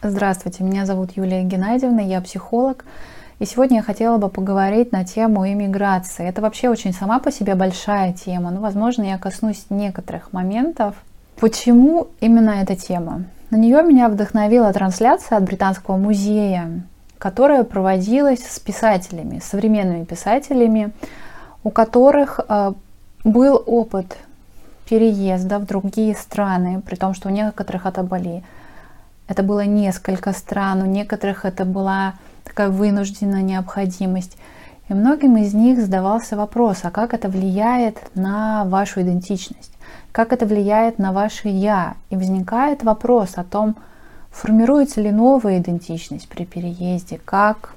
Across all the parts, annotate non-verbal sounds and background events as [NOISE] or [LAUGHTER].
Здравствуйте, меня зовут Юлия Геннадьевна, я психолог. И сегодня я хотела бы поговорить на тему иммиграции. Это вообще очень сама по себе большая тема, но, возможно, я коснусь некоторых моментов. Почему именно эта тема? На нее меня вдохновила трансляция от Британского музея, которая проводилась с писателями, современными писателями, у которых э, был опыт переезда в другие страны, при том, что у некоторых это были это было несколько стран, у некоторых это была такая вынужденная необходимость. И многим из них задавался вопрос, а как это влияет на вашу идентичность? Как это влияет на ваше «я»? И возникает вопрос о том, формируется ли новая идентичность при переезде, как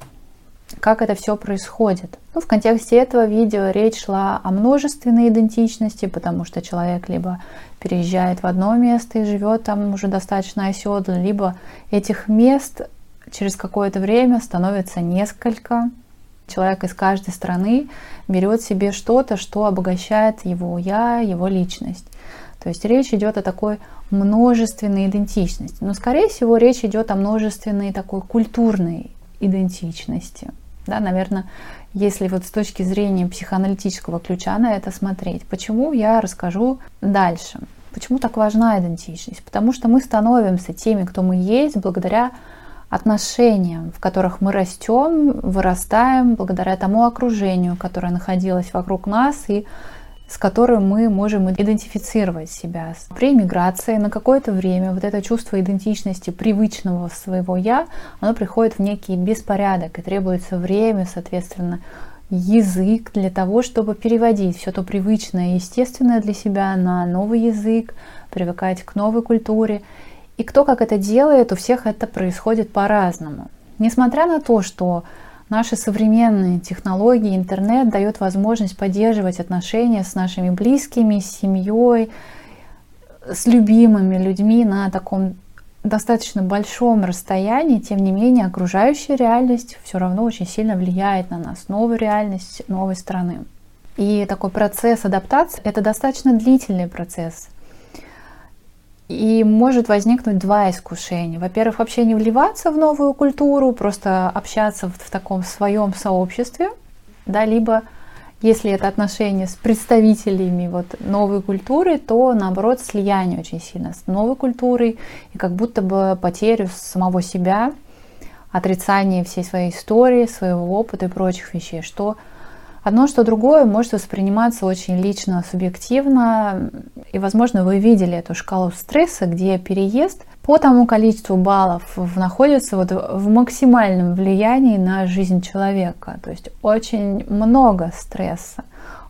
как это все происходит. Ну, в контексте этого видео речь шла о множественной идентичности, потому что человек либо переезжает в одно место и живет там уже достаточно оседло, либо этих мест через какое-то время становится несколько. Человек из каждой страны берет себе что-то, что обогащает его я, его личность. То есть речь идет о такой множественной идентичности. Но, скорее всего, речь идет о множественной такой культурной идентичности. Да, наверное, если вот с точки зрения психоаналитического ключа на это смотреть. Почему я расскажу дальше. Почему так важна идентичность? Потому что мы становимся теми, кто мы есть, благодаря отношениям, в которых мы растем, вырастаем, благодаря тому окружению, которое находилось вокруг нас и с которым мы можем идентифицировать себя. При миграции на какое-то время вот это чувство идентичности привычного своего «я», оно приходит в некий беспорядок, и требуется время, соответственно, язык для того, чтобы переводить все то привычное и естественное для себя на новый язык, привыкать к новой культуре. И кто как это делает, у всех это происходит по-разному. Несмотря на то, что Наши современные технологии, интернет дает возможность поддерживать отношения с нашими близкими, с семьей, с любимыми людьми на таком достаточно большом расстоянии, тем не менее окружающая реальность все равно очень сильно влияет на нас, новая реальность новой страны. И такой процесс адаптации – это достаточно длительный процесс – и может возникнуть два искушения. Во-первых, вообще не вливаться в новую культуру, просто общаться в, в таком своем сообществе, да, либо если это отношения с представителями вот новой культуры, то наоборот слияние очень сильно с новой культурой и как будто бы потерю самого себя, отрицание всей своей истории, своего опыта и прочих вещей, что Одно, что другое может восприниматься очень лично, субъективно. И, возможно, вы видели эту шкалу стресса, где переезд по тому количеству баллов находится вот в максимальном влиянии на жизнь человека. То есть очень много стресса,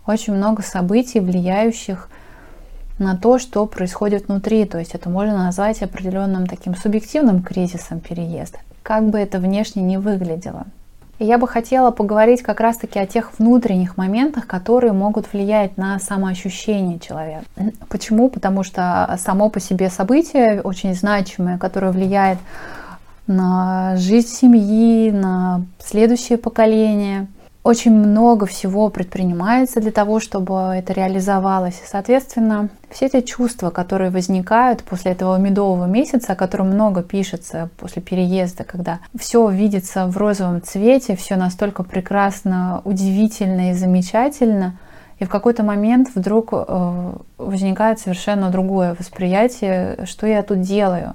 очень много событий, влияющих на то, что происходит внутри. То есть это можно назвать определенным таким субъективным кризисом переезда, как бы это внешне не выглядело. И я бы хотела поговорить как раз-таки о тех внутренних моментах, которые могут влиять на самоощущение человека. Почему? Потому что само по себе событие очень значимое, которое влияет на жизнь семьи, на следующее поколение – очень много всего предпринимается для того, чтобы это реализовалось. И, соответственно, все эти чувства, которые возникают после этого медового месяца, о котором много пишется после переезда, когда все видится в розовом цвете, все настолько прекрасно, удивительно и замечательно – и в какой-то момент вдруг э, возникает совершенно другое восприятие, что я тут делаю.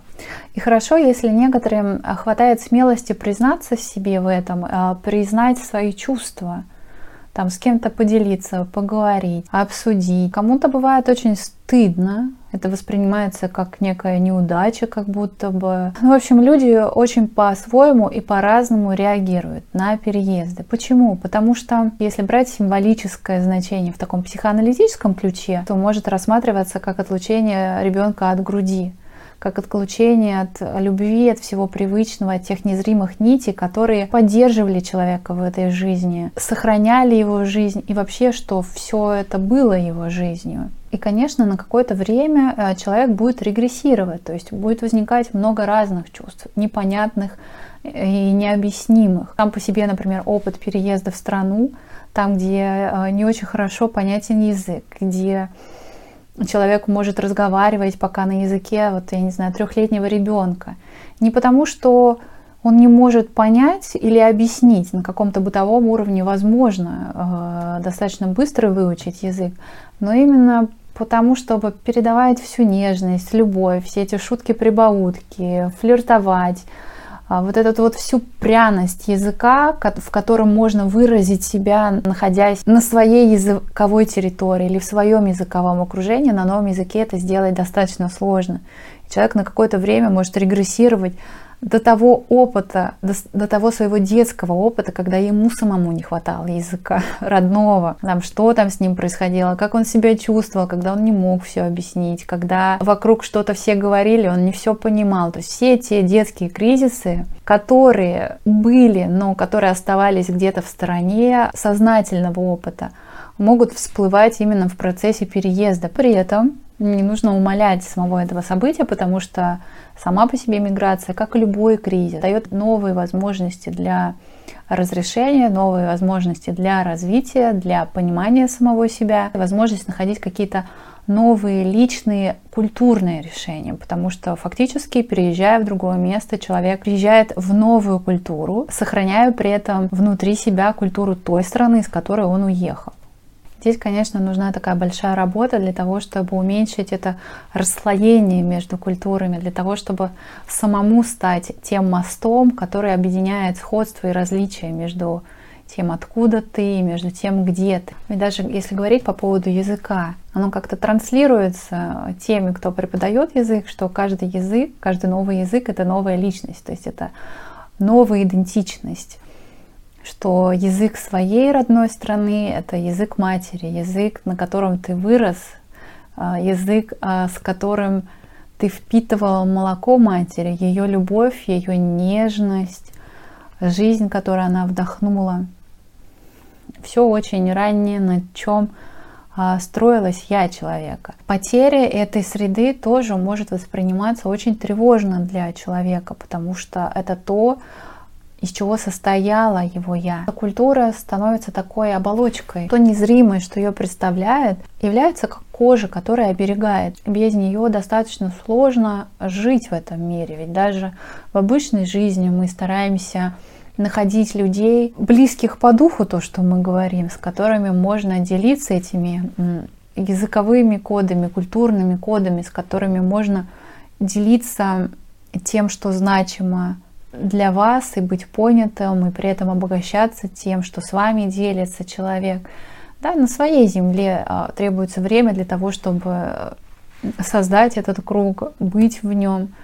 И хорошо, если некоторым хватает смелости признаться себе в этом, а признать свои чувства – там с кем-то поделиться, поговорить, обсудить. Кому-то бывает очень стыдно, это воспринимается как некая неудача, как будто бы. Ну, в общем, люди очень по-своему и по-разному реагируют на переезды. Почему? Потому что если брать символическое значение в таком психоаналитическом ключе, то может рассматриваться как отлучение ребенка от груди как отключение от любви, от всего привычного, от тех незримых нитей, которые поддерживали человека в этой жизни, сохраняли его жизнь и вообще, что все это было его жизнью. И, конечно, на какое-то время э, человек будет регрессировать, то есть будет возникать много разных чувств, непонятных и необъяснимых. Там по себе, например, опыт переезда в страну, там, где э, не очень хорошо понятен язык, где человек может разговаривать пока на языке, вот я не знаю, трехлетнего ребенка. Не потому, что он не может понять или объяснить на каком-то бытовом уровне возможно э, достаточно быстро выучить язык, но именно потому, чтобы передавать всю нежность, любовь, все эти шутки-прибаутки, флиртовать, вот эту вот всю пряность языка, в котором можно выразить себя, находясь на своей языковой территории или в своем языковом окружении, на новом языке это сделать достаточно сложно. Человек на какое-то время может регрессировать до того опыта, до, до того своего детского опыта, когда ему самому не хватало языка [LAUGHS] родного, там, что там с ним происходило, как он себя чувствовал, когда он не мог все объяснить, когда вокруг что-то все говорили, он не все понимал. То есть все те детские кризисы, которые были, но которые оставались где-то в стороне сознательного опыта, могут всплывать именно в процессе переезда. При этом не нужно умолять самого этого события, потому что сама по себе миграция, как и любой кризис, дает новые возможности для разрешения, новые возможности для развития, для понимания самого себя, возможность находить какие-то новые личные культурные решения, потому что фактически, переезжая в другое место, человек приезжает в новую культуру, сохраняя при этом внутри себя культуру той страны, из которой он уехал. Здесь, конечно, нужна такая большая работа для того, чтобы уменьшить это расслоение между культурами, для того, чтобы самому стать тем мостом, который объединяет сходство и различия между тем, откуда ты, между тем, где ты. И даже если говорить по поводу языка, оно как-то транслируется теми, кто преподает язык, что каждый язык, каждый новый язык — это новая личность, то есть это новая идентичность что язык своей родной страны — это язык матери, язык, на котором ты вырос, а, язык, а, с которым ты впитывал молоко матери, ее любовь, ее нежность, жизнь, которую она вдохнула. Все очень раннее, на чем а, строилась я человека. Потеря этой среды тоже может восприниматься очень тревожно для человека, потому что это то, из чего состояло его я. Культура становится такой оболочкой. То незримое, что ее представляет, является как кожа, которая оберегает. Без нее достаточно сложно жить в этом мире. Ведь даже в обычной жизни мы стараемся находить людей, близких по духу, то, что мы говорим, с которыми можно делиться этими языковыми кодами, культурными кодами, с которыми можно делиться тем, что значимо для вас и быть понятым, и при этом обогащаться тем, что с вами делится человек. Да, на своей земле а, требуется время для того, чтобы создать этот круг, быть в нем,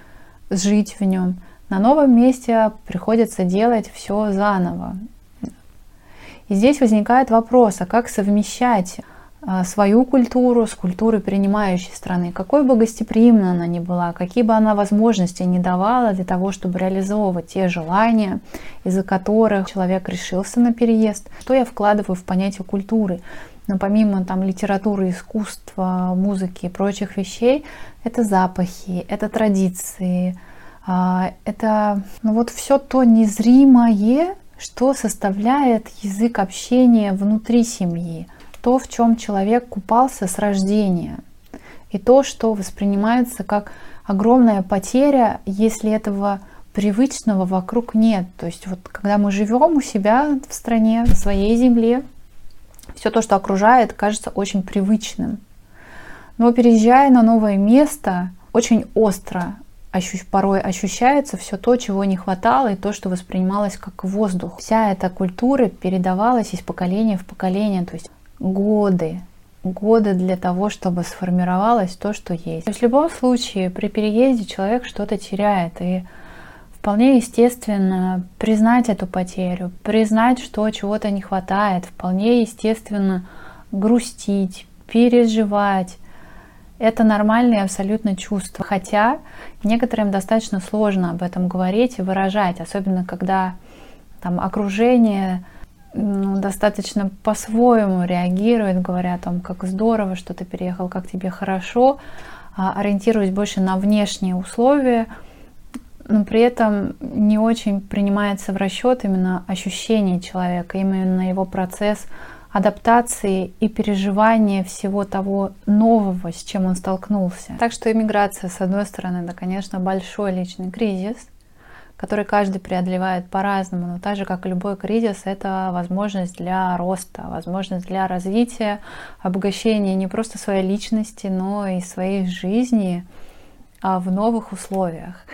жить в нем. На новом месте приходится делать все заново. И здесь возникает вопрос, а как совмещать свою культуру с культурой принимающей страны. Какой бы гостеприимной она ни была, какие бы она возможности не давала для того, чтобы реализовывать те желания, из-за которых человек решился на переезд. Что я вкладываю в понятие культуры? Но помимо там литературы, искусства, музыки и прочих вещей, это запахи, это традиции, а, это ну вот все то незримое, что составляет язык общения внутри семьи то, в чем человек купался с рождения, и то, что воспринимается как огромная потеря, если этого привычного вокруг нет. То есть вот когда мы живем у себя в стране, на своей земле, все то, что окружает, кажется очень привычным. Но переезжая на новое место, очень остро порой ощущается все то, чего не хватало, и то, что воспринималось как воздух. Вся эта культура передавалась из поколения в поколение. То есть годы, годы для того, чтобы сформировалось то, что есть. То есть в любом случае при переезде человек что-то теряет, и вполне естественно признать эту потерю, признать, что чего-то не хватает, вполне естественно грустить, переживать. Это нормальные абсолютно чувства. Хотя некоторым достаточно сложно об этом говорить и выражать, особенно когда там окружение ну, достаточно по-своему реагирует, говоря о том, как здорово, что ты переехал, как тебе хорошо, а, ориентируясь больше на внешние условия, но при этом не очень принимается в расчет именно ощущение человека, именно его процесс адаптации и переживания всего того нового, с чем он столкнулся. Так что иммиграция, с одной стороны, это, конечно, большой личный кризис, который каждый преодолевает по-разному, но так же, как и любой кризис, это возможность для роста, возможность для развития, обогащения не просто своей личности, но и своей жизни а в новых условиях.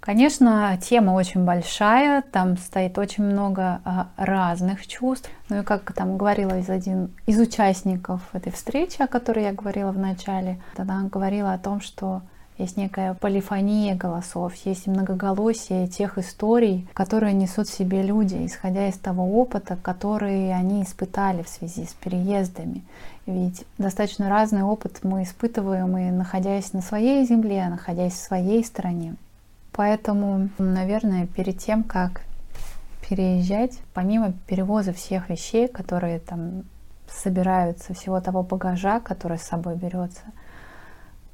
Конечно, тема очень большая, там стоит очень много а, разных чувств. Ну и как там говорила из один из участников этой встречи, о которой я говорила в начале, она говорила о том, что есть некая полифония голосов, есть многоголосие тех историй, которые несут в себе люди, исходя из того опыта, который они испытали в связи с переездами. Ведь достаточно разный опыт мы испытываем и находясь на своей земле, находясь в своей стране. Поэтому, наверное, перед тем, как переезжать, помимо перевоза всех вещей, которые там собираются, всего того багажа, который с собой берется,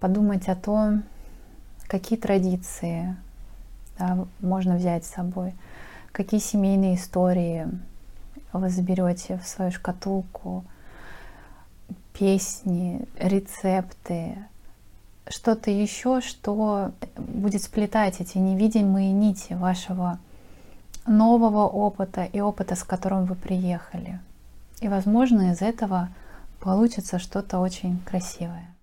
подумать о том, какие традиции да, можно взять с собой, какие семейные истории вы заберете в свою шкатулку, песни, рецепты, что-то еще, что будет сплетать эти невидимые нити вашего нового опыта и опыта, с которым вы приехали. И, возможно, из этого получится что-то очень красивое.